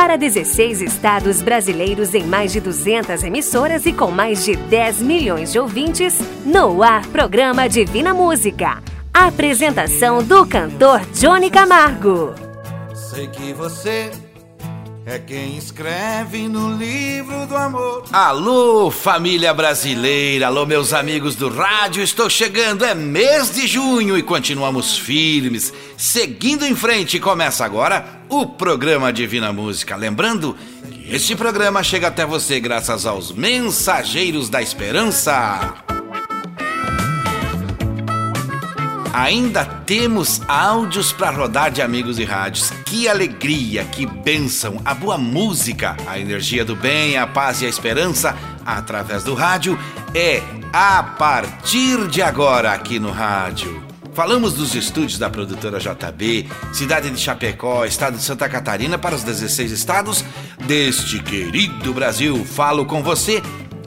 Para 16 estados brasileiros em mais de 200 emissoras e com mais de 10 milhões de ouvintes, no ar programa Divina Música. Apresentação do cantor Johnny Camargo. Sei que você é quem escreve no livro do amor. Alô, família brasileira, alô, meus amigos do rádio, estou chegando, é mês de junho e continuamos firmes, seguindo em frente. Começa agora o programa Divina Música. Lembrando que este programa chega até você graças aos Mensageiros da Esperança. Ainda temos áudios para rodar de amigos e rádios. Que alegria, que bênção, a boa música, a energia do bem, a paz e a esperança através do rádio é a partir de agora aqui no rádio. Falamos dos estúdios da produtora JB, cidade de Chapecó, estado de Santa Catarina para os 16 estados deste querido Brasil. Falo com você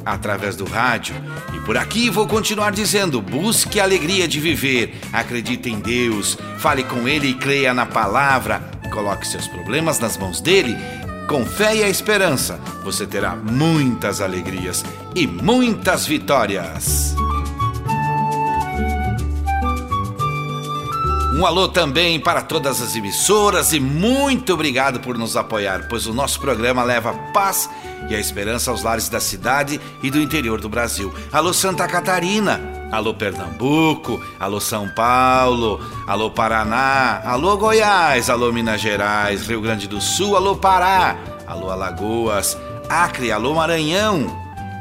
através do rádio. E por aqui vou continuar dizendo: busque a alegria de viver, acredite em Deus, fale com Ele e creia na palavra, coloque seus problemas nas mãos dele. Com fé e a esperança, você terá muitas alegrias e muitas vitórias. Um alô também para todas as emissoras e muito obrigado por nos apoiar, pois o nosso programa leva paz e a esperança aos lares da cidade e do interior do Brasil. Alô Santa Catarina, alô Pernambuco, alô São Paulo, alô Paraná, alô Goiás, alô Minas Gerais, Rio Grande do Sul, alô Pará, alô Alagoas, Acre, alô Maranhão,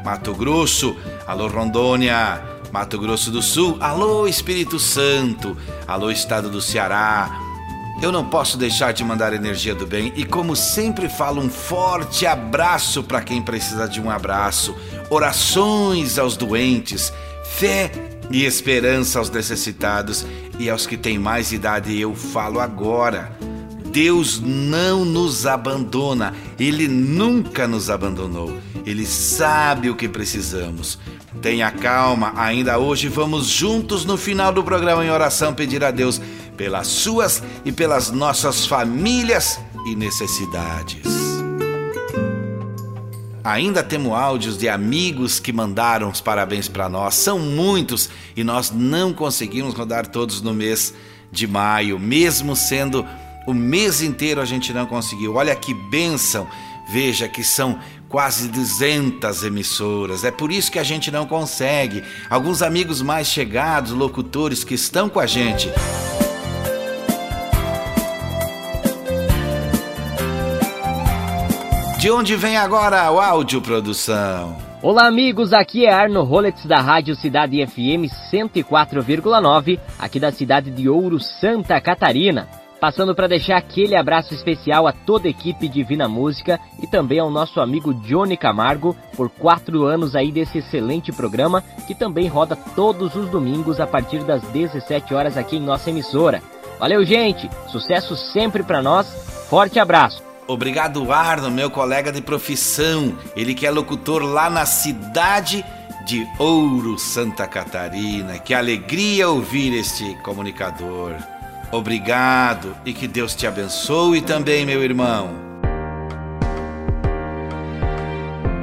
Mato Grosso, alô Rondônia, Mato Grosso do Sul, alô Espírito Santo, alô Estado do Ceará. Eu não posso deixar de mandar energia do bem e, como sempre falo, um forte abraço para quem precisa de um abraço, orações aos doentes, fé e esperança aos necessitados e aos que têm mais idade. Eu falo agora. Deus não nos abandona, Ele nunca nos abandonou, Ele sabe o que precisamos. Tenha calma, ainda hoje vamos juntos no final do programa em oração pedir a Deus pelas suas e pelas nossas famílias e necessidades. Ainda temos áudios de amigos que mandaram os parabéns para nós. São muitos e nós não conseguimos rodar todos no mês de maio, mesmo sendo o mês inteiro a gente não conseguiu. Olha que bênção! Veja que são quase 200 emissoras. É por isso que a gente não consegue. Alguns amigos mais chegados, locutores que estão com a gente. De onde vem agora o áudio produção? Olá amigos, aqui é Arno Roletz da Rádio Cidade FM 104,9, aqui da cidade de Ouro, Santa Catarina. Passando para deixar aquele abraço especial a toda a equipe Divina Música e também ao nosso amigo Johnny Camargo por quatro anos aí desse excelente programa que também roda todos os domingos a partir das 17 horas aqui em nossa emissora. Valeu, gente! Sucesso sempre para nós. Forte abraço! Obrigado, Arno, meu colega de profissão. Ele que é locutor lá na cidade de Ouro, Santa Catarina. Que alegria ouvir este comunicador. Obrigado e que Deus te abençoe também, meu irmão.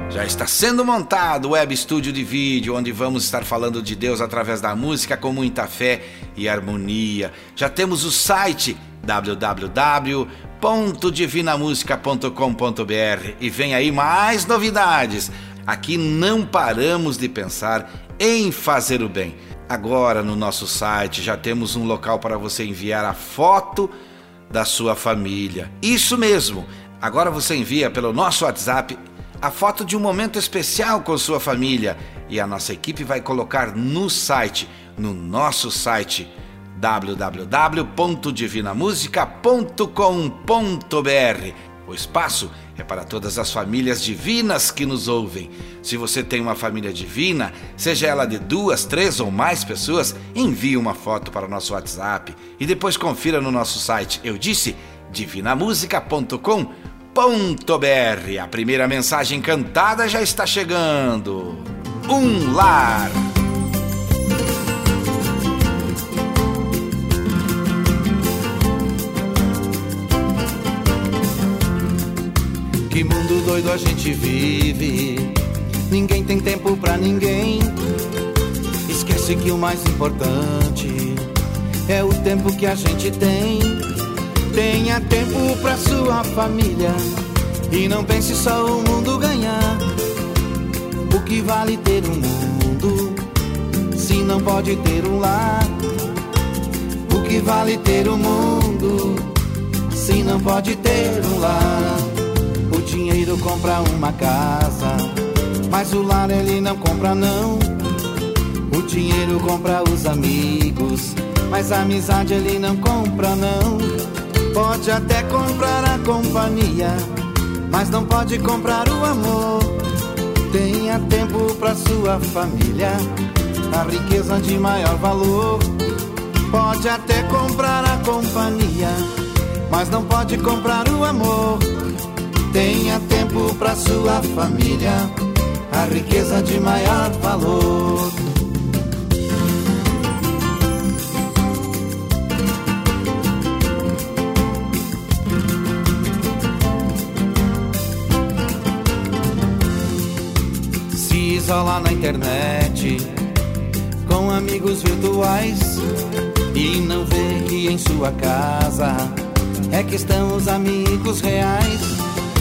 Já está sendo montado o web estúdio de vídeo, onde vamos estar falando de Deus através da música com muita fé e harmonia. Já temos o site www.divinamusica.com.br e vem aí mais novidades. Aqui não paramos de pensar em fazer o bem. Agora no nosso site já temos um local para você enviar a foto da sua família. Isso mesmo! Agora você envia pelo nosso WhatsApp a foto de um momento especial com sua família e a nossa equipe vai colocar no site, no nosso site www.divinamusica.com.br o espaço é para todas as famílias divinas que nos ouvem. Se você tem uma família divina, seja ela de duas, três ou mais pessoas, envie uma foto para o nosso WhatsApp e depois confira no nosso site. Eu disse divinamusica.com.br. A primeira mensagem cantada já está chegando. Um lar. Doido a gente vive. Ninguém tem tempo pra ninguém. Esquece que o mais importante é o tempo que a gente tem. Tenha tempo pra sua família e não pense só o mundo ganhar. O que vale ter um mundo se não pode ter um lar? O que vale ter um mundo se não pode ter um lar? Dinheiro compra uma casa, mas o lar ele não compra não. O dinheiro compra os amigos, mas a amizade ele não compra não. Pode até comprar a companhia, mas não pode comprar o amor. Tenha tempo para sua família, a riqueza de maior valor. Pode até comprar a companhia, mas não pode comprar o amor. Tenha tempo para sua família, a riqueza de maior valor. Se isolar na internet com amigos virtuais e não ver que em sua casa é que estão os amigos reais.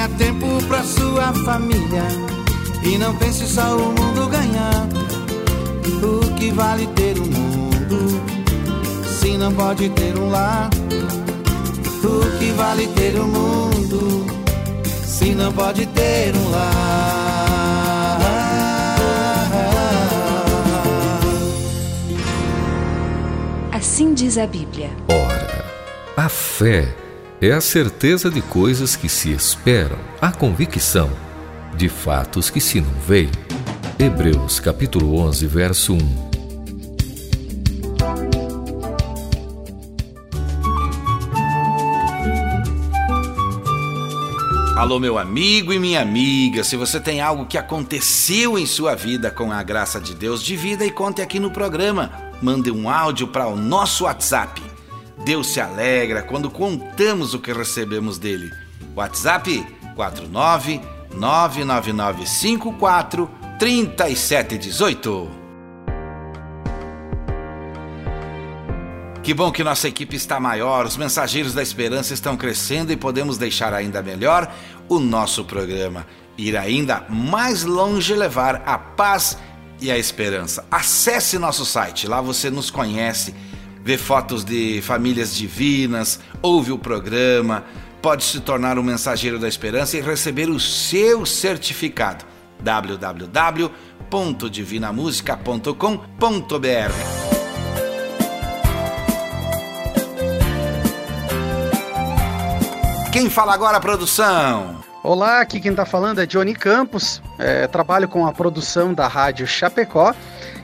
Tenha tempo pra sua família e não pense só o mundo ganhar. O que vale ter um mundo se não pode ter um lar? O que vale ter um mundo se não pode ter um lar? Assim diz a Bíblia. Ora, a fé é a certeza de coisas que se esperam, a convicção de fatos que se não veem. Hebreus capítulo 11, verso 1. Alô, meu amigo e minha amiga. Se você tem algo que aconteceu em sua vida com a graça de Deus, divida e conte aqui no programa. Mande um áudio para o nosso WhatsApp. Deus se alegra quando contamos o que recebemos dele. WhatsApp 49 99954 3718. Que bom que nossa equipe está maior, os mensageiros da esperança estão crescendo e podemos deixar ainda melhor o nosso programa, ir ainda mais longe levar a paz e a esperança. Acesse nosso site, lá você nos conhece, vê fotos de famílias divinas, ouve o programa, pode se tornar um mensageiro da esperança e receber o seu certificado. www.divinamusica.com.br Quem fala agora, produção? Olá, aqui quem está falando é Johnny Campos, é, trabalho com a produção da Rádio Chapecó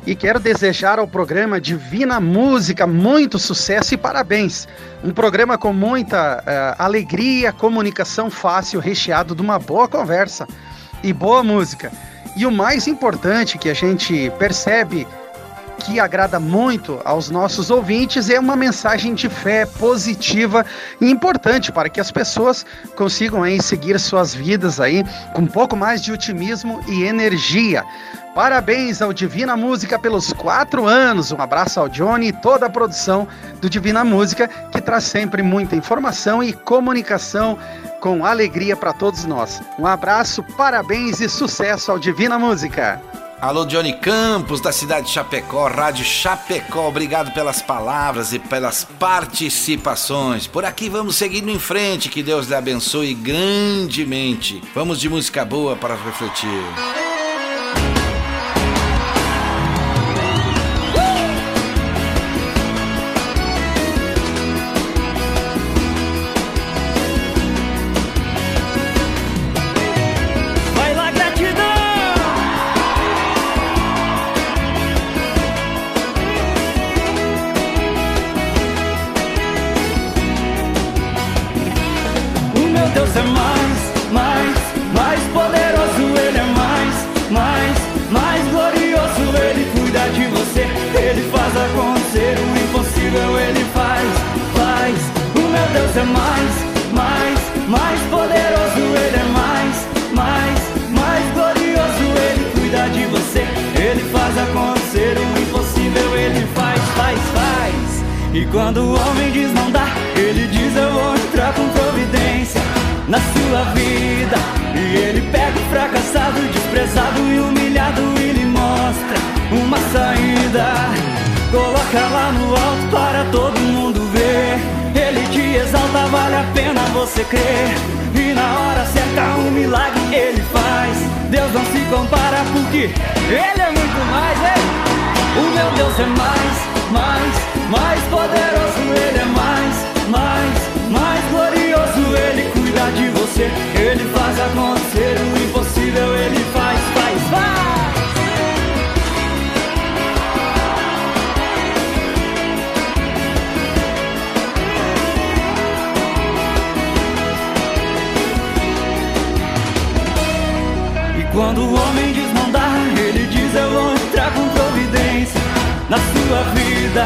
e quero desejar ao programa Divina Música muito sucesso e parabéns. Um programa com muita é, alegria, comunicação fácil, recheado de uma boa conversa e boa música. E o mais importante que a gente percebe que agrada muito aos nossos ouvintes é uma mensagem de fé positiva e importante para que as pessoas consigam aí seguir suas vidas aí com um pouco mais de otimismo e energia. Parabéns ao Divina Música pelos quatro anos. Um abraço ao Johnny e toda a produção do Divina Música, que traz sempre muita informação e comunicação com alegria para todos nós. Um abraço, parabéns e sucesso ao Divina Música. Alô, Johnny Campos, da cidade de Chapecó, Rádio Chapecó, obrigado pelas palavras e pelas participações. Por aqui vamos seguindo em frente, que Deus lhe abençoe grandemente. Vamos de música boa para refletir. Mais, mais, mais poderoso, Ele é mais, mais, mais glorioso. Ele cuida de você, Ele faz acontecer o impossível, Ele faz, faz, faz. E quando o homem diz não dá, ele diz eu vou entrar com providência na sua vida. E ele pega o fracassado, desprezado e humilhado e lhe mostra uma saída. Coloca lá no alto para todo mundo exalta, vale a pena você crer. E na hora certa um milagre ele faz. Deus não se compara porque ele é muito mais, hein? O meu Deus é mais, mais, mais poderoso, Ele é mais, mais, mais glorioso. Ele cuida de você, Ele faz acontecer o impossível, Ele quando o homem diz ele diz eu vou entrar com providência na sua vida.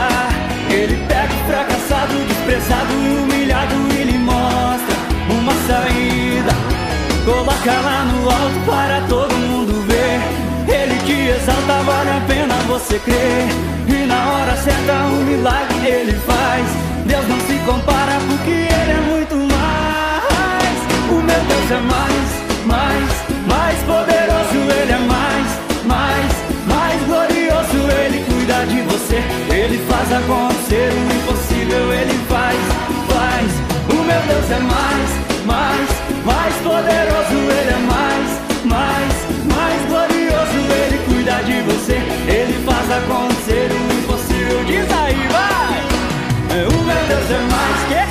Ele pega o fracassado, desprezado e humilhado e lhe mostra uma saída. Coloca lá no alto para todo mundo ver. Ele te exalta, vale a pena você crer. E na hora certa um milagre ele faz. Deus não se compara porque ele é muito mais. O meu Deus é mais poderoso. Ele é mais, mais, mais glorioso. Ele cuida de você. Ele faz acontecer o impossível. Ele faz, faz. O meu Deus é mais, mais, mais poderoso. Ele é mais, mais, mais glorioso. Ele cuida de você. Ele faz acontecer o impossível. Diz aí, vai. É, O meu Deus é mais que.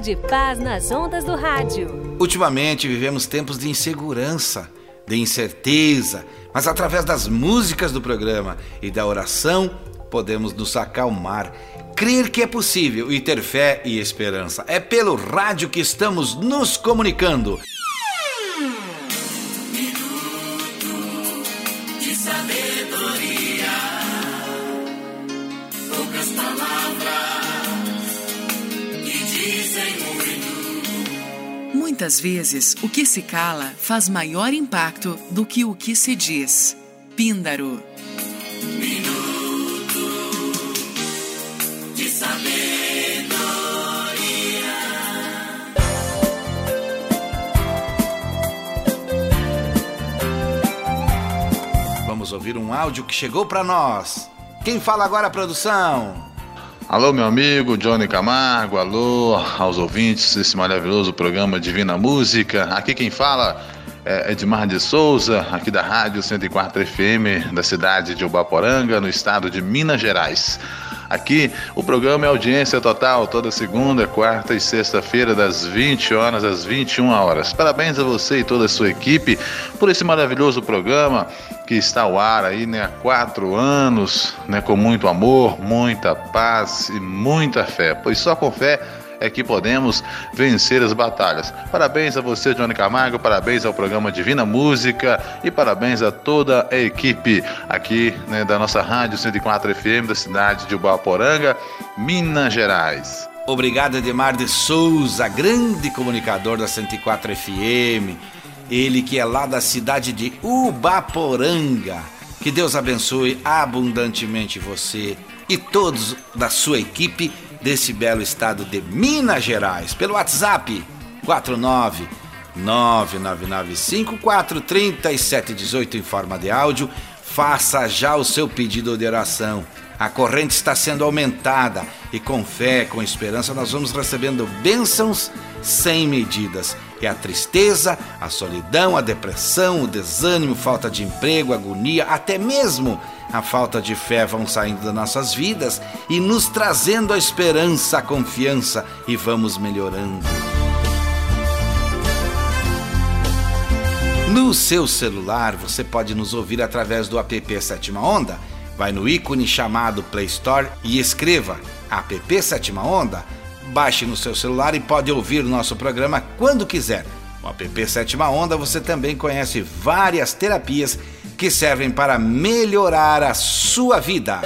De paz nas ondas do rádio. Ultimamente vivemos tempos de insegurança, de incerteza, mas através das músicas do programa e da oração podemos nos acalmar, crer que é possível e ter fé e esperança. É pelo rádio que estamos nos comunicando. Muitas vezes, o que se cala faz maior impacto do que o que se diz. Píndaro. Vamos ouvir um áudio que chegou para nós. Quem fala agora, produção? Alô, meu amigo Johnny Camargo, alô aos ouvintes desse maravilhoso programa Divina Música. Aqui quem fala é Edmar de Souza, aqui da Rádio 104 FM, da cidade de Ubaporanga, no estado de Minas Gerais. Aqui o programa é audiência total, toda segunda, quarta e sexta-feira, das 20 horas às 21 horas. Parabéns a você e toda a sua equipe por esse maravilhoso programa que está ao ar aí né, há quatro anos, né, com muito amor, muita paz e muita fé, pois só com fé é que podemos vencer as batalhas. Parabéns a você, Johnny Camargo, parabéns ao programa Divina Música e parabéns a toda a equipe aqui né, da nossa Rádio 104 FM da cidade de Ubaporanga, Minas Gerais. Obrigado, Edmar de Souza, grande comunicador da 104 FM. Ele que é lá da cidade de Ubaporanga. Que Deus abençoe abundantemente você e todos da sua equipe desse belo estado de Minas Gerais. Pelo WhatsApp 49 999543718 em forma de áudio. Faça já o seu pedido de oração. A corrente está sendo aumentada e com fé, com esperança, nós vamos recebendo bênçãos sem medidas. E a tristeza, a solidão, a depressão, o desânimo, falta de emprego, agonia, até mesmo a falta de fé vão saindo das nossas vidas e nos trazendo a esperança, a confiança e vamos melhorando. No seu celular, você pode nos ouvir através do app Sétima Onda. Vai no ícone chamado Play Store e escreva app Sétima Onda. Baixe no seu celular e pode ouvir nosso programa quando quiser. No app Sétima Onda você também conhece várias terapias que servem para melhorar a sua vida.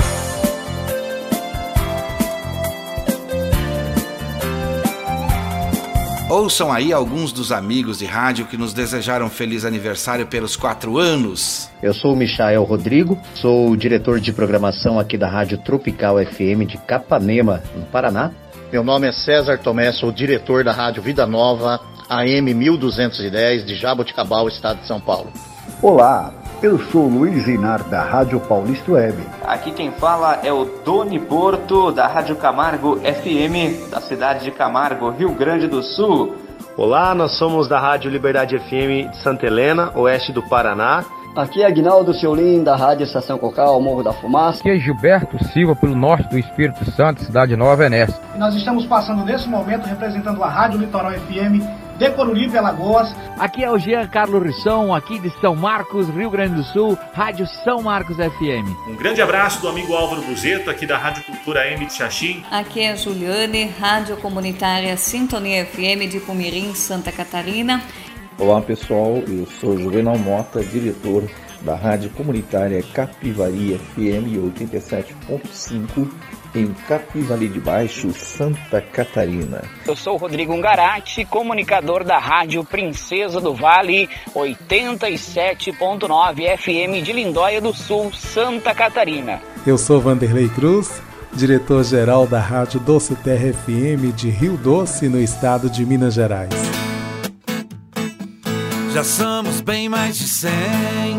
Ouçam aí alguns dos amigos de rádio que nos desejaram feliz aniversário pelos quatro anos. Eu sou o Michael Rodrigo, sou o diretor de programação aqui da Rádio Tropical FM de Capanema, no Paraná. Meu nome é César Tomé, sou diretor da Rádio Vida Nova, AM 1210 de Jaboticabal, estado de São Paulo. Olá, eu sou Luiz Inar da Rádio Paulista Web. Aqui quem fala é o Doni Porto da Rádio Camargo FM da cidade de Camargo, Rio Grande do Sul. Olá, nós somos da Rádio Liberdade FM de Santa Helena, oeste do Paraná. Aqui é Aguinaldo Seulim, da Rádio Estação Cocal, Morro da Fumaça. Aqui é Gilberto Silva, pelo norte do Espírito Santo, Cidade Nova, Venécia. Nós estamos passando nesse momento representando a Rádio Litoral FM de Coruripe, Alagoas. Aqui é o Jean Carlos Rissão, aqui de São Marcos, Rio Grande do Sul, Rádio São Marcos FM. Um grande abraço do amigo Álvaro Buzeto, aqui da Rádio Cultura M de Xaxim. Aqui é a Juliane, Rádio Comunitária Sintonia FM de Pumirim, Santa Catarina. Olá pessoal, eu sou Juvenal Mota, diretor da Rádio Comunitária Capivari FM 87.5 em Capivari de Baixo, Santa Catarina. Eu sou Rodrigo Ungarati, comunicador da Rádio Princesa do Vale 87.9 FM de Lindóia do Sul, Santa Catarina. Eu sou Vanderlei Cruz, diretor-geral da Rádio Doce Terra FM de Rio Doce, no estado de Minas Gerais. Já somos bem mais de cem,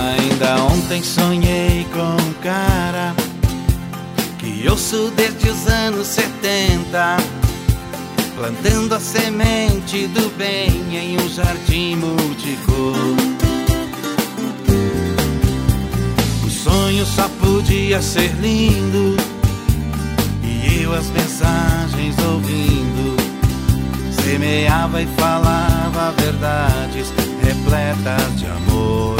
Ainda ontem sonhei com um cara que ouço desde os anos 70, plantando a semente do bem em um jardim multicor. O sonho só podia ser lindo, e eu as mensagens ouvindo, semeava e falava verdades repletas de amor.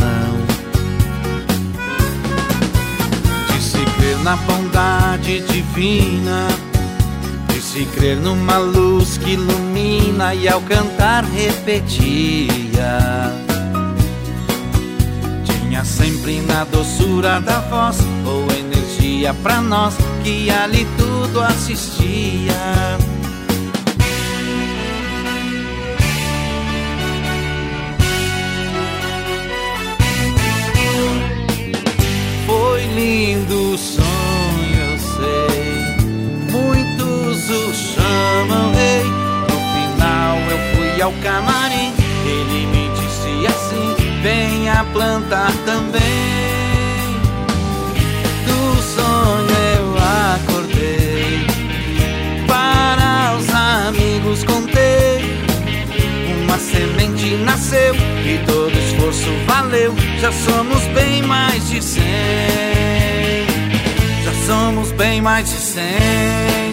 Na bondade divina, de se crer numa luz que ilumina e ao cantar repetia. Tinha sempre na doçura da voz ou energia pra nós que ali tudo assistia. Foi lindo o sonho, ao camarim. Ele me disse assim: venha plantar também. Do sonho eu acordei. Para os amigos contei. Uma semente nasceu e todo esforço valeu, já somos bem mais de cem. Já somos bem mais de cem.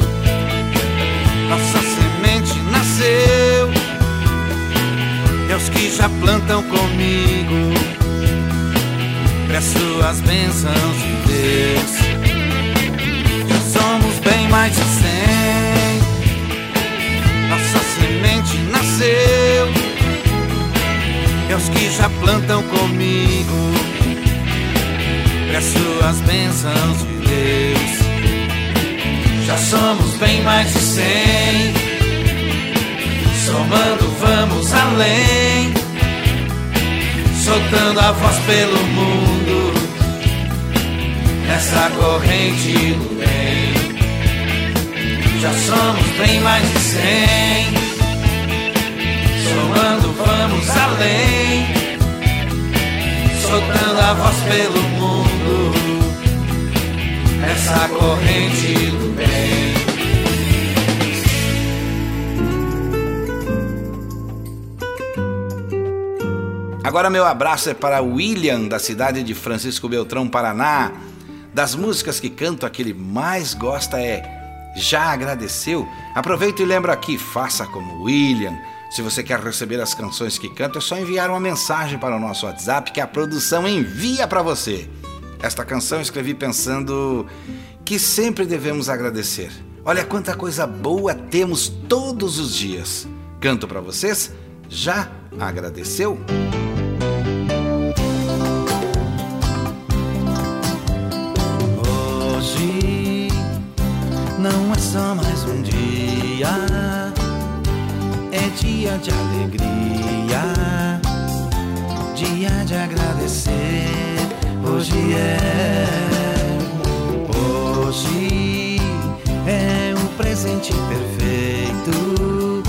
Nossa semente nasceu. Aos que já plantam comigo, peço as bênçãos de Deus. Já somos bem mais de cem. Nossa semente nasceu e que já plantam comigo, peço as bênçãos de Deus. Já somos bem mais de cem, somando vamos além, soltando a voz pelo mundo, nessa corrente bem. Já somos bem mais de cem. Somando vamos além, soltando a voz pelo mundo, essa corrente do Agora meu abraço é para William, da cidade de Francisco Beltrão, Paraná. Das músicas que canto, a que ele mais gosta é Já Agradeceu? Aproveito e lembro aqui, faça como William se você quer receber as canções que canto, é só enviar uma mensagem para o nosso WhatsApp que a produção envia para você. Esta canção escrevi pensando que sempre devemos agradecer. Olha quanta coisa boa temos todos os dias. Canto para vocês? Já agradeceu? É, hoje é um presente perfeito.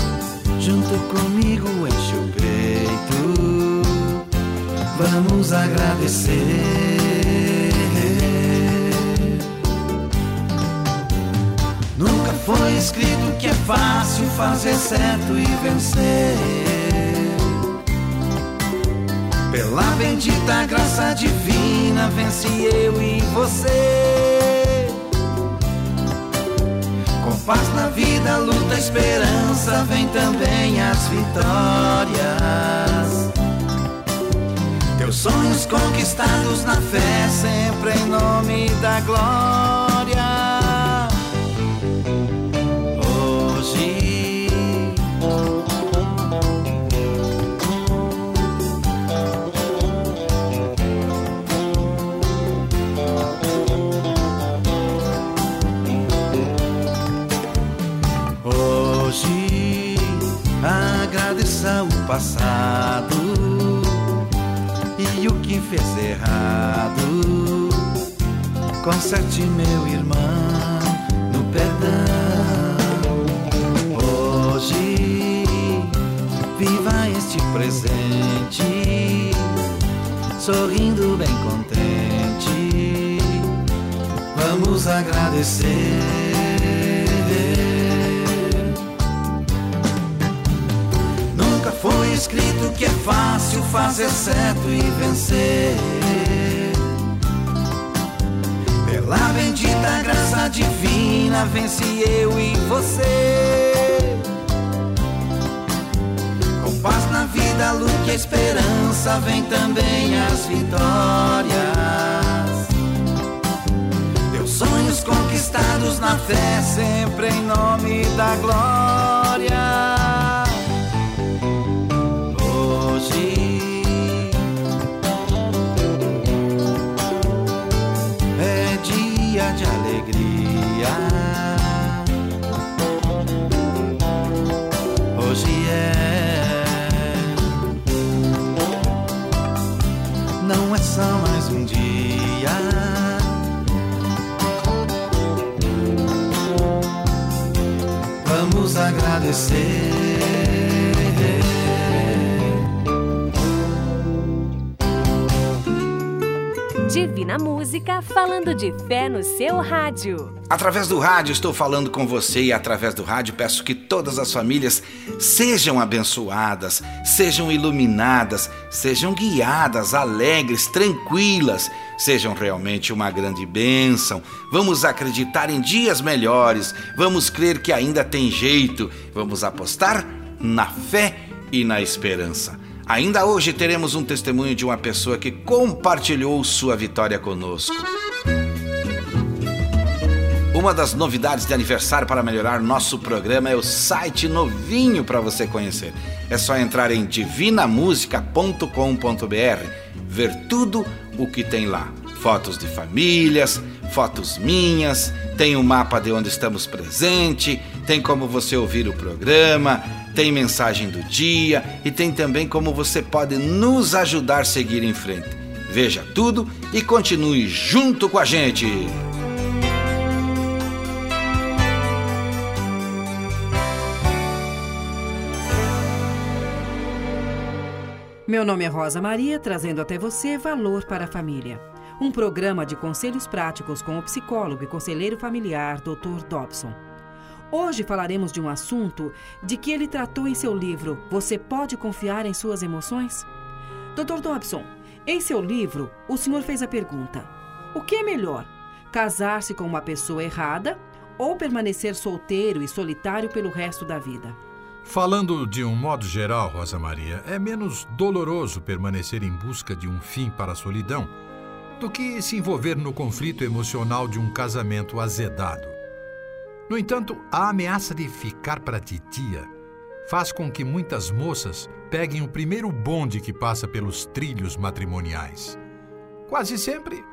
Junto comigo enche o peito. Vamos agradecer. Nunca foi escrito que é fácil fazer certo e vencer. Pela bendita graça divina, vence eu e você. Com paz na vida, luta, esperança, vem também as vitórias. Teus sonhos conquistados na fé, sempre em nome da glória. Meu irmão, no perdão. Hoje, viva este presente, sorrindo bem contente. Vamos agradecer escrito que é fácil fazer certo e vencer. Vence eu e você. Com paz na vida, luz e esperança, vem também as vitórias. Teus sonhos conquistados na fé, sempre em nome da glória. Só mais um dia. Vamos agradecer. Divina Música falando de fé no seu rádio. Através do rádio estou falando com você e através do rádio peço que todas as famílias sejam abençoadas, sejam iluminadas, sejam guiadas, alegres, tranquilas, sejam realmente uma grande bênção. Vamos acreditar em dias melhores, vamos crer que ainda tem jeito, vamos apostar na fé e na esperança. Ainda hoje teremos um testemunho de uma pessoa que compartilhou sua vitória conosco. Uma das novidades de aniversário para melhorar nosso programa é o site novinho para você conhecer. É só entrar em divinamusica.com.br, ver tudo o que tem lá. Fotos de famílias, fotos minhas, tem o um mapa de onde estamos presente, tem como você ouvir o programa, tem mensagem do dia e tem também como você pode nos ajudar a seguir em frente. Veja tudo e continue junto com a gente. Meu nome é Rosa Maria, trazendo até você Valor para a Família. Um programa de conselhos práticos com o psicólogo e conselheiro familiar Dr. Dobson. Hoje falaremos de um assunto de que ele tratou em seu livro Você pode confiar em suas emoções? Dr. Dobson, em seu livro, o senhor fez a pergunta: O que é melhor? Casar-se com uma pessoa errada ou permanecer solteiro e solitário pelo resto da vida? Falando de um modo geral, Rosa Maria, é menos doloroso permanecer em busca de um fim para a solidão do que se envolver no conflito emocional de um casamento azedado. No entanto, a ameaça de ficar para titia faz com que muitas moças peguem o primeiro bonde que passa pelos trilhos matrimoniais. Quase sempre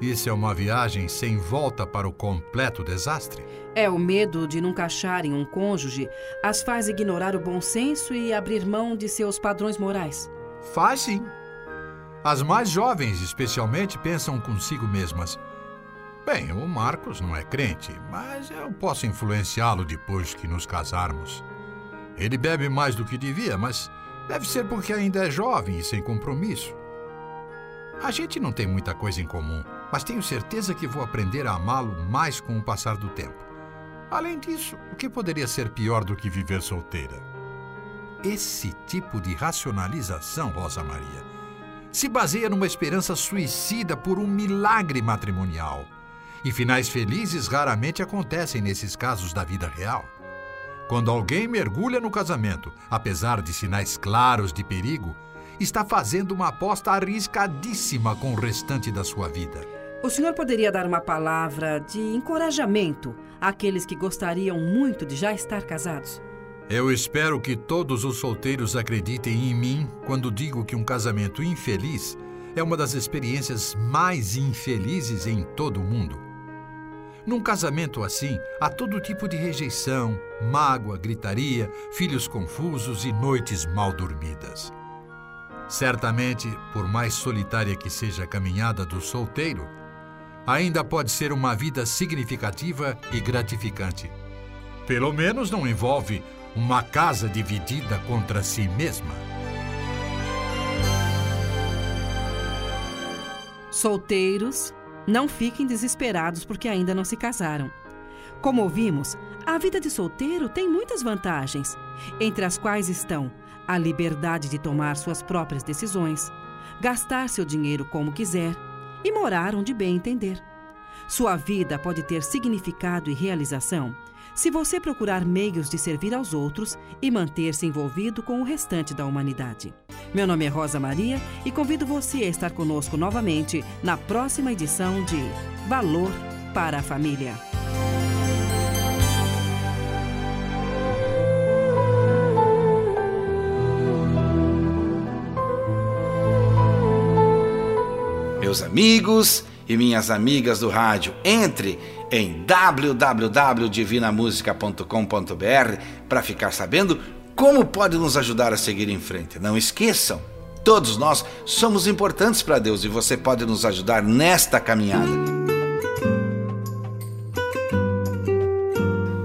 isso é uma viagem sem volta para o completo desastre? É o medo de nunca acharem um cônjuge as faz ignorar o bom senso e abrir mão de seus padrões morais. Faz sim. As mais jovens, especialmente, pensam consigo mesmas. Bem, o Marcos não é crente, mas eu posso influenciá-lo depois que nos casarmos. Ele bebe mais do que devia, mas deve ser porque ainda é jovem e sem compromisso. A gente não tem muita coisa em comum mas tenho certeza que vou aprender a amá-lo mais com o passar do tempo. Além disso, o que poderia ser pior do que viver solteira? Esse tipo de racionalização, Rosa Maria, se baseia numa esperança suicida por um milagre matrimonial. E finais felizes raramente acontecem nesses casos da vida real. Quando alguém mergulha no casamento, apesar de sinais claros de perigo, está fazendo uma aposta arriscadíssima com o restante da sua vida. O senhor poderia dar uma palavra de encorajamento àqueles que gostariam muito de já estar casados? Eu espero que todos os solteiros acreditem em mim quando digo que um casamento infeliz é uma das experiências mais infelizes em todo o mundo. Num casamento assim, há todo tipo de rejeição, mágoa, gritaria, filhos confusos e noites mal dormidas. Certamente, por mais solitária que seja a caminhada do solteiro, ainda pode ser uma vida significativa e gratificante. Pelo menos não envolve uma casa dividida contra si mesma. Solteiros, não fiquem desesperados porque ainda não se casaram. Como ouvimos, a vida de solteiro tem muitas vantagens, entre as quais estão a liberdade de tomar suas próprias decisões, gastar seu dinheiro como quiser e morar onde bem entender. Sua vida pode ter significado e realização se você procurar meios de servir aos outros e manter-se envolvido com o restante da humanidade. Meu nome é Rosa Maria e convido você a estar conosco novamente na próxima edição de Valor para a Família. meus amigos e minhas amigas do rádio. Entre em www.divinamusica.com.br para ficar sabendo como pode nos ajudar a seguir em frente. Não esqueçam, todos nós somos importantes para Deus e você pode nos ajudar nesta caminhada.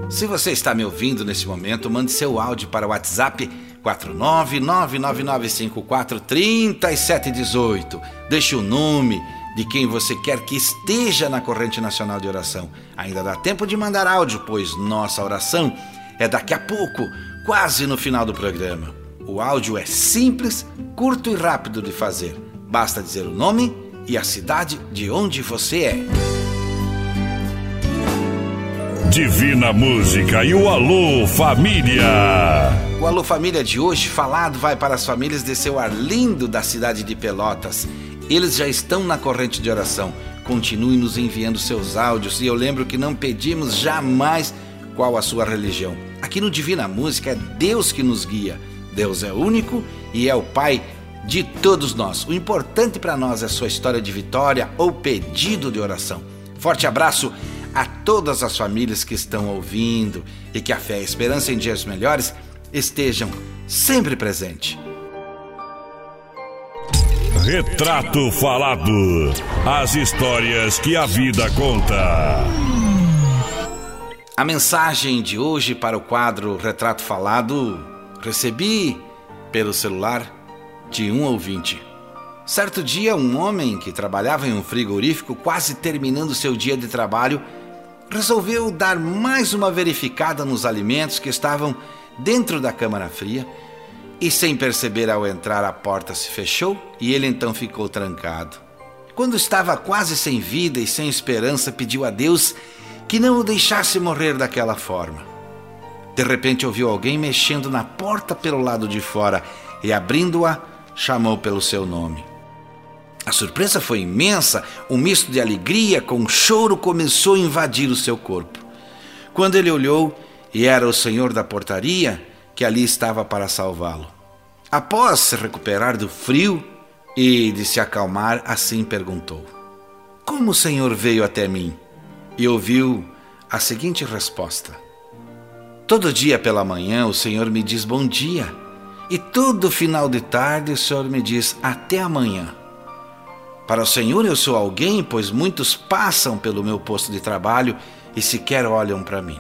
Se você está me ouvindo nesse momento, mande seu áudio para o WhatsApp 49999543718. Deixe o nome, de quem você quer que esteja na corrente nacional de oração. Ainda dá tempo de mandar áudio, pois nossa oração é daqui a pouco, quase no final do programa. O áudio é simples, curto e rápido de fazer. Basta dizer o nome e a cidade de onde você é. Divina Música e o Alô Família. O Alô Família de hoje falado vai para as famílias de seu Arlindo da cidade de Pelotas. Eles já estão na corrente de oração. Continue nos enviando seus áudios e eu lembro que não pedimos jamais qual a sua religião. Aqui no Divina Música é Deus que nos guia. Deus é único e é o Pai de todos nós. O importante para nós é sua história de vitória ou pedido de oração. Forte abraço a todas as famílias que estão ouvindo e que a fé e a esperança em dias melhores estejam sempre presentes. Retrato Falado As histórias que a vida conta. A mensagem de hoje para o quadro Retrato Falado recebi pelo celular de um ouvinte. Certo dia, um homem que trabalhava em um frigorífico, quase terminando seu dia de trabalho, resolveu dar mais uma verificada nos alimentos que estavam dentro da câmara fria e, sem perceber ao entrar, a porta se fechou e ele então ficou trancado. Quando estava quase sem vida e sem esperança, pediu a Deus que não o deixasse morrer daquela forma. De repente ouviu alguém mexendo na porta pelo lado de fora e, abrindo-a, chamou pelo seu nome. A surpresa foi imensa, um misto de alegria com choro começou a invadir o seu corpo. Quando ele olhou, e era o senhor da portaria que ali estava para salvá-lo. Após se recuperar do frio e de se acalmar, assim perguntou: Como o senhor veio até mim? E ouviu a seguinte resposta: Todo dia pela manhã o senhor me diz bom dia, e todo final de tarde o senhor me diz até amanhã. Para o Senhor eu sou alguém, pois muitos passam pelo meu posto de trabalho e sequer olham para mim.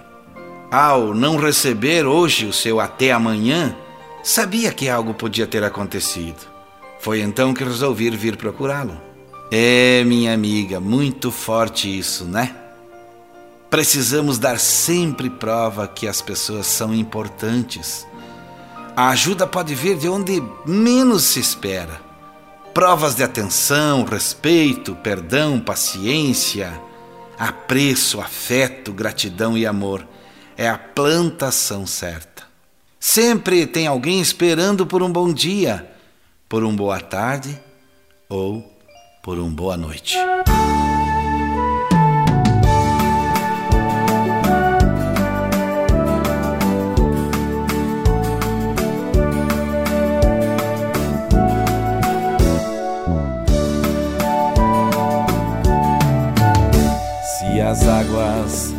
Ao não receber hoje o seu até amanhã, sabia que algo podia ter acontecido. Foi então que resolvi vir procurá-lo. É, minha amiga, muito forte isso, né? Precisamos dar sempre prova que as pessoas são importantes. A ajuda pode vir de onde menos se espera provas de atenção, respeito, perdão, paciência, apreço, afeto, gratidão e amor. É a plantação certa. Sempre tem alguém esperando por um bom dia, por uma boa tarde ou por uma boa noite. as águas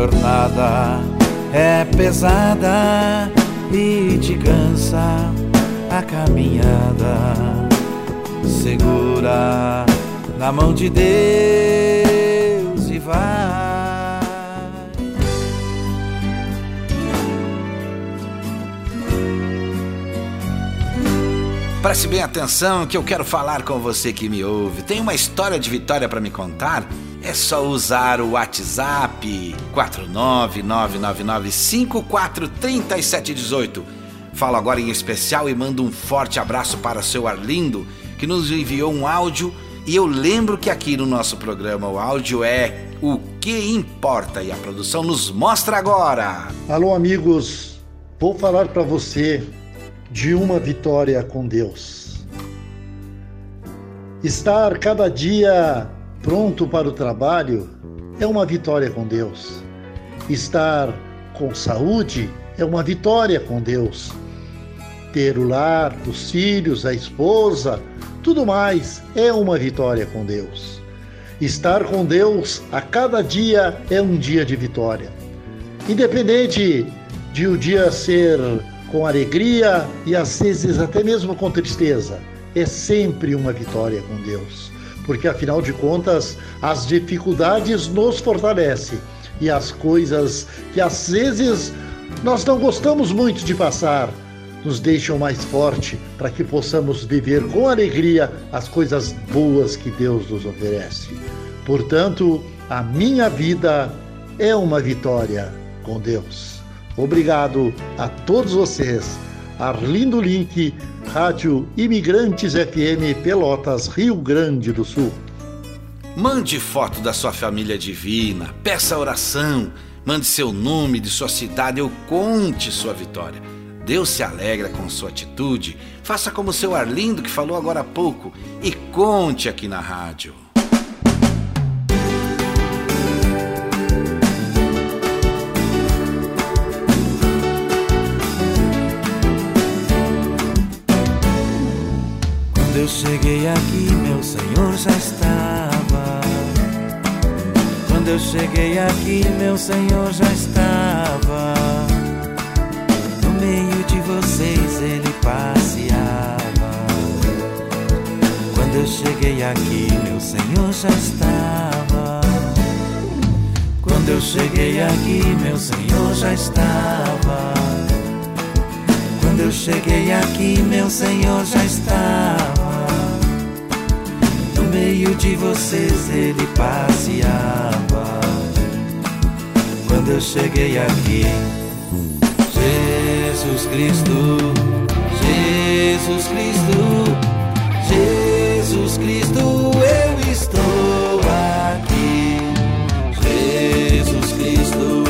jornada é pesada e te cansa a caminhada, segura na mão de Deus e vai. Preste bem atenção que eu quero falar com você que me ouve. Tem uma história de vitória para me contar é só usar o WhatsApp 49999543718. Falo agora em especial e mando um forte abraço para seu Arlindo, que nos enviou um áudio. E eu lembro que aqui no nosso programa o áudio é o que importa e a produção nos mostra agora. Alô, amigos, vou falar para você de uma vitória com Deus. Estar cada dia pronto para o trabalho é uma vitória com Deus. Estar com saúde é uma vitória com Deus. Ter o lar, os filhos, a esposa, tudo mais é uma vitória com Deus. Estar com Deus a cada dia é um dia de vitória. Independente de o dia ser com alegria e às vezes até mesmo com tristeza, é sempre uma vitória com Deus. Porque afinal de contas, as dificuldades nos fortalecem e as coisas que às vezes nós não gostamos muito de passar, nos deixam mais forte para que possamos viver com alegria as coisas boas que Deus nos oferece. Portanto, a minha vida é uma vitória com Deus. Obrigado a todos vocês. Arlindo Link, Rádio Imigrantes FM Pelotas, Rio Grande do Sul. Mande foto da sua família divina, peça oração, mande seu nome de sua cidade ou conte sua vitória. Deus se alegra com sua atitude. Faça como o seu Arlindo que falou agora há pouco e conte aqui na rádio. Cheguei aqui, meu Senhor já estava. Quando eu cheguei aqui, meu Senhor já estava meio de vocês ele passeava. Quando eu cheguei aqui, meu Senhor já estava. Quando eu cheguei aqui, meu Senhor já estava. Quando eu cheguei aqui, meu Senhor já estava. Meio de vocês ele passeava. Quando eu cheguei aqui, Jesus Cristo, Jesus Cristo, Jesus Cristo, eu estou aqui. Jesus Cristo,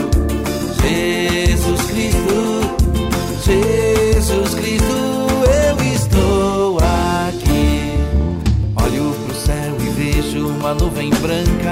Jesus Cristo,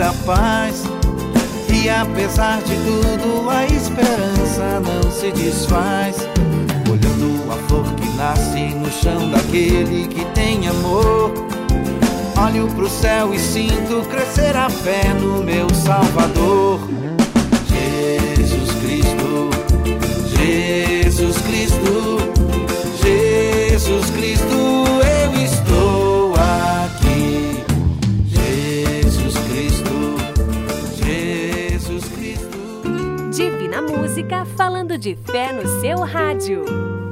procura paz. E apesar de tudo, a esperança não se desfaz. Olhando a flor que nasce no chão daquele que tem amor. Olho pro céu e sinto crescer a fé no meu Salvador. Falando de fé no seu rádio.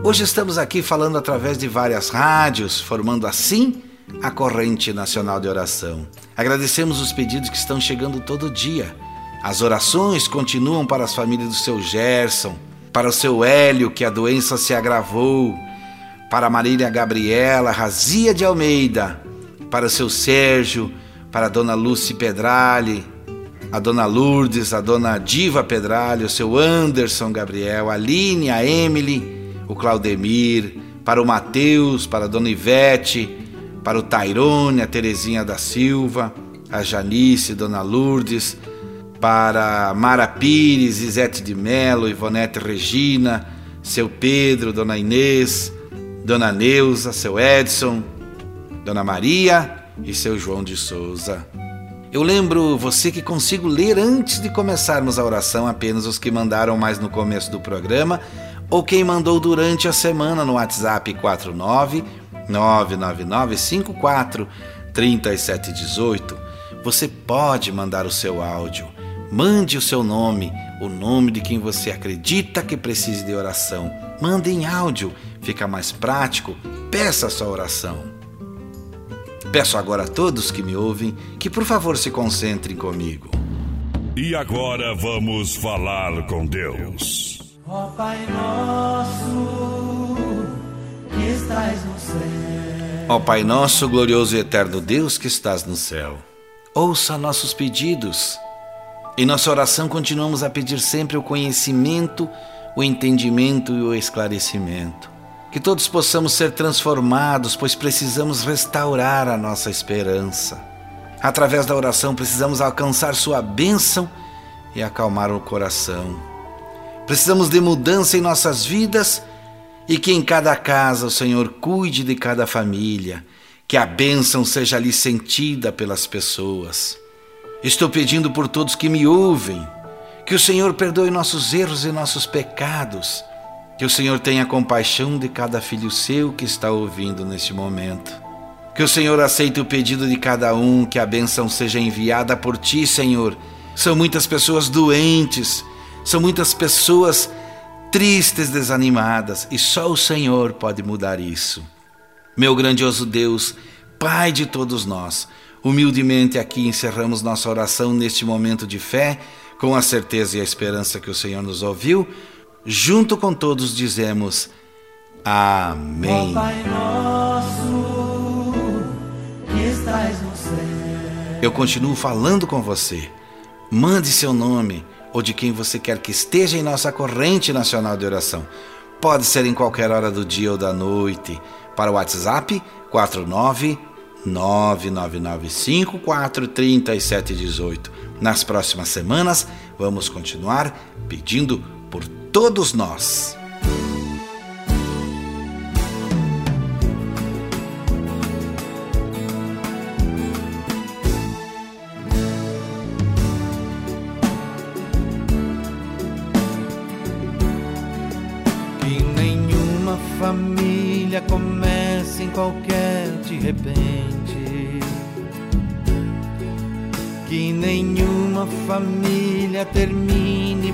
Hoje estamos aqui falando através de várias rádios, formando assim a corrente nacional de oração. Agradecemos os pedidos que estão chegando todo dia. As orações continuam para as famílias do seu Gerson, para o seu Hélio, que a doença se agravou, para a Marília Gabriela Razia de Almeida, para o seu Sérgio, para a dona Lucy Pedrali, a dona Lourdes, a dona Diva Pedrali, o seu Anderson Gabriel, a Aline, a Emily, o Claudemir, para o Mateus, para a dona Ivete, para o Tairone, a Terezinha da Silva, a Janice, dona Lourdes, para Mara Pires, Isete de Melo, Ivonete Regina, seu Pedro, Dona Inês, Dona Neuza, seu Edson, Dona Maria e seu João de Souza. Eu lembro você que consigo ler antes de começarmos a oração apenas os que mandaram mais no começo do programa ou quem mandou durante a semana no WhatsApp 49 99954 3718. Você pode mandar o seu áudio. Mande o seu nome, o nome de quem você acredita que precise de oração. Mande em áudio, fica mais prático. Peça a sua oração. Peço agora a todos que me ouvem que por favor se concentrem comigo. E agora vamos falar com Deus. Ó Pai nosso, que estás no céu. Ó Pai nosso, glorioso e eterno Deus que estás no céu, ouça nossos pedidos. Em nossa oração continuamos a pedir sempre o conhecimento, o entendimento e o esclarecimento. Que todos possamos ser transformados, pois precisamos restaurar a nossa esperança. Através da oração, precisamos alcançar Sua bênção e acalmar o coração. Precisamos de mudança em nossas vidas e que em cada casa o Senhor cuide de cada família, que a bênção seja ali sentida pelas pessoas. Estou pedindo por todos que me ouvem, que o Senhor perdoe nossos erros e nossos pecados que o Senhor tenha compaixão de cada filho seu que está ouvindo neste momento. Que o Senhor aceite o pedido de cada um, que a bênção seja enviada por ti, Senhor. São muitas pessoas doentes, são muitas pessoas tristes, desanimadas, e só o Senhor pode mudar isso. Meu grandioso Deus, Pai de todos nós, humildemente aqui encerramos nossa oração neste momento de fé, com a certeza e a esperança que o Senhor nos ouviu junto com todos dizemos Amém. Nosso, que estás no céu. Eu continuo falando com você. Mande seu nome ou de quem você quer que esteja em nossa corrente nacional de oração. Pode ser em qualquer hora do dia ou da noite. Para o WhatsApp 49 999543718. Nas próximas semanas, vamos continuar pedindo por todos nós. Que nenhuma família comece em qualquer de repente. Que nenhuma família termine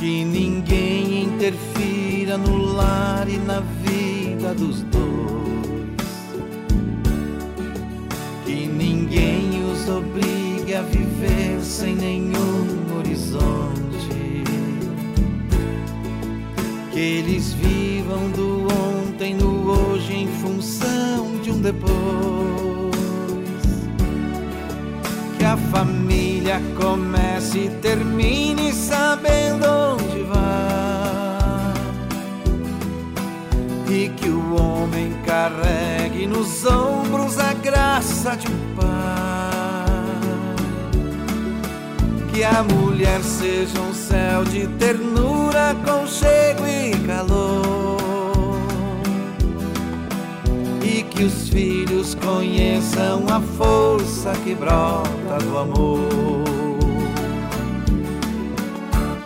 Que ninguém interfira no lar e na vida dos dois. Que ninguém os obrigue a viver sem nenhum horizonte. Que eles vivam do ontem no hoje em função de um depois. Que a família comece e termine sabendo onde vai. E que o homem carregue nos ombros a graça de um pai. Que a mulher seja um céu de ternura, conchego e calor. E que os filhos conheçam a força que brota do amor.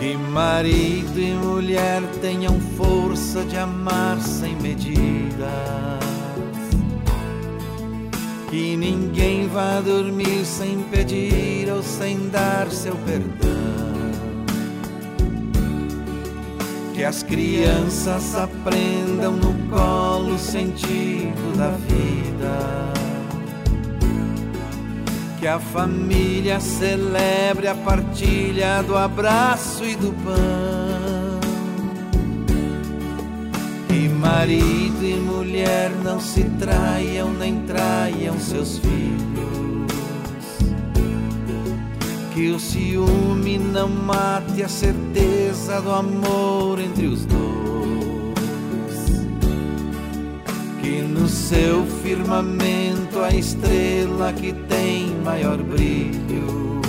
Que marido e mulher tenham força de amar sem medidas. Que ninguém vá dormir sem pedir ou sem dar seu perdão. Que as crianças aprendam no colo o sentido da vida que a família celebre a partilha do abraço e do pão. Que marido e mulher não se traiam nem traiam seus filhos. Que o ciúme não mate a certeza do amor entre os dois que no seu firmamento a estrela que tem maior brilho.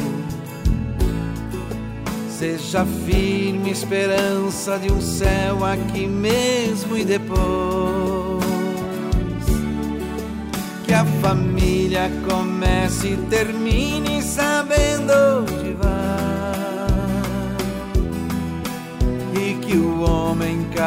Seja firme esperança de um céu aqui mesmo e depois. Que a família comece e termine sabendo onde vai. E que o homem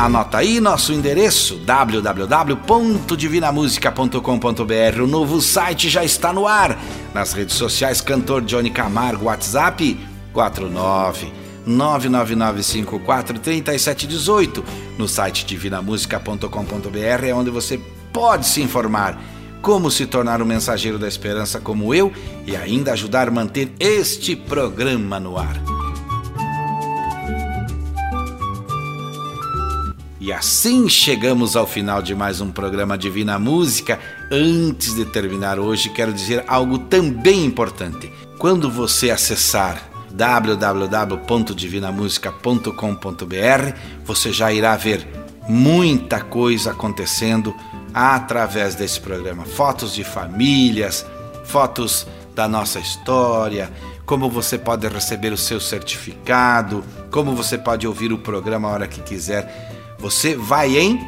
Anota aí nosso endereço www.divinamusica.com.br. O novo site já está no ar. Nas redes sociais, cantor Johnny Camargo, WhatsApp 49 999543718. No site divinamusica.com.br é onde você pode se informar como se tornar um mensageiro da esperança como eu e ainda ajudar a manter este programa no ar. E assim chegamos ao final de mais um programa Divina Música. Antes de terminar hoje, quero dizer algo também importante. Quando você acessar www.divinamusica.com.br, você já irá ver muita coisa acontecendo através desse programa. Fotos de famílias, fotos da nossa história, como você pode receber o seu certificado, como você pode ouvir o programa a hora que quiser você vai em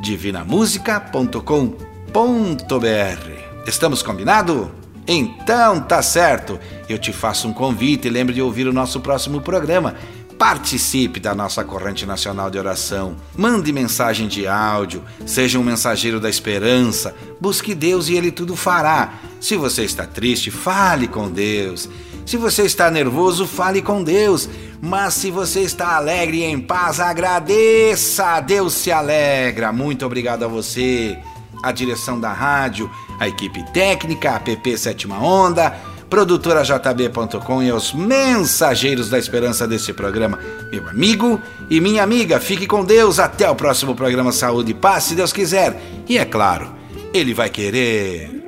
divinamusica.com.br. Estamos combinado? Então tá certo. Eu te faço um convite e lembre de ouvir o nosso próximo programa. Participe da nossa corrente nacional de oração. Mande mensagem de áudio. Seja um mensageiro da esperança. Busque Deus e Ele tudo fará. Se você está triste, fale com Deus. Se você está nervoso, fale com Deus. Mas se você está alegre e em paz, agradeça. Deus se alegra. Muito obrigado a você, a direção da rádio, a equipe técnica, a PP Sétima Onda, produtora JB.com e aos mensageiros da esperança desse programa. Meu amigo e minha amiga, fique com Deus. Até o próximo programa Saúde e Paz, se Deus quiser. E é claro, Ele vai querer.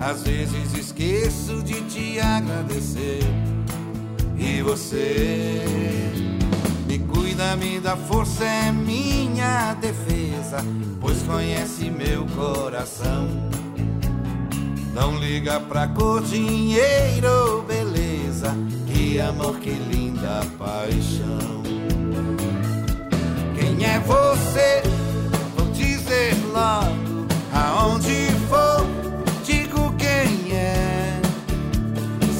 Às vezes esqueço de te agradecer. E você me cuida, me dá força, é minha defesa, pois conhece meu coração. Não liga pra cor, dinheiro, beleza. Que amor, que linda paixão. Quem é você? Vou dizer logo aonde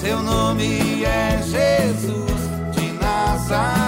Seu nome é Jesus de Nazaré.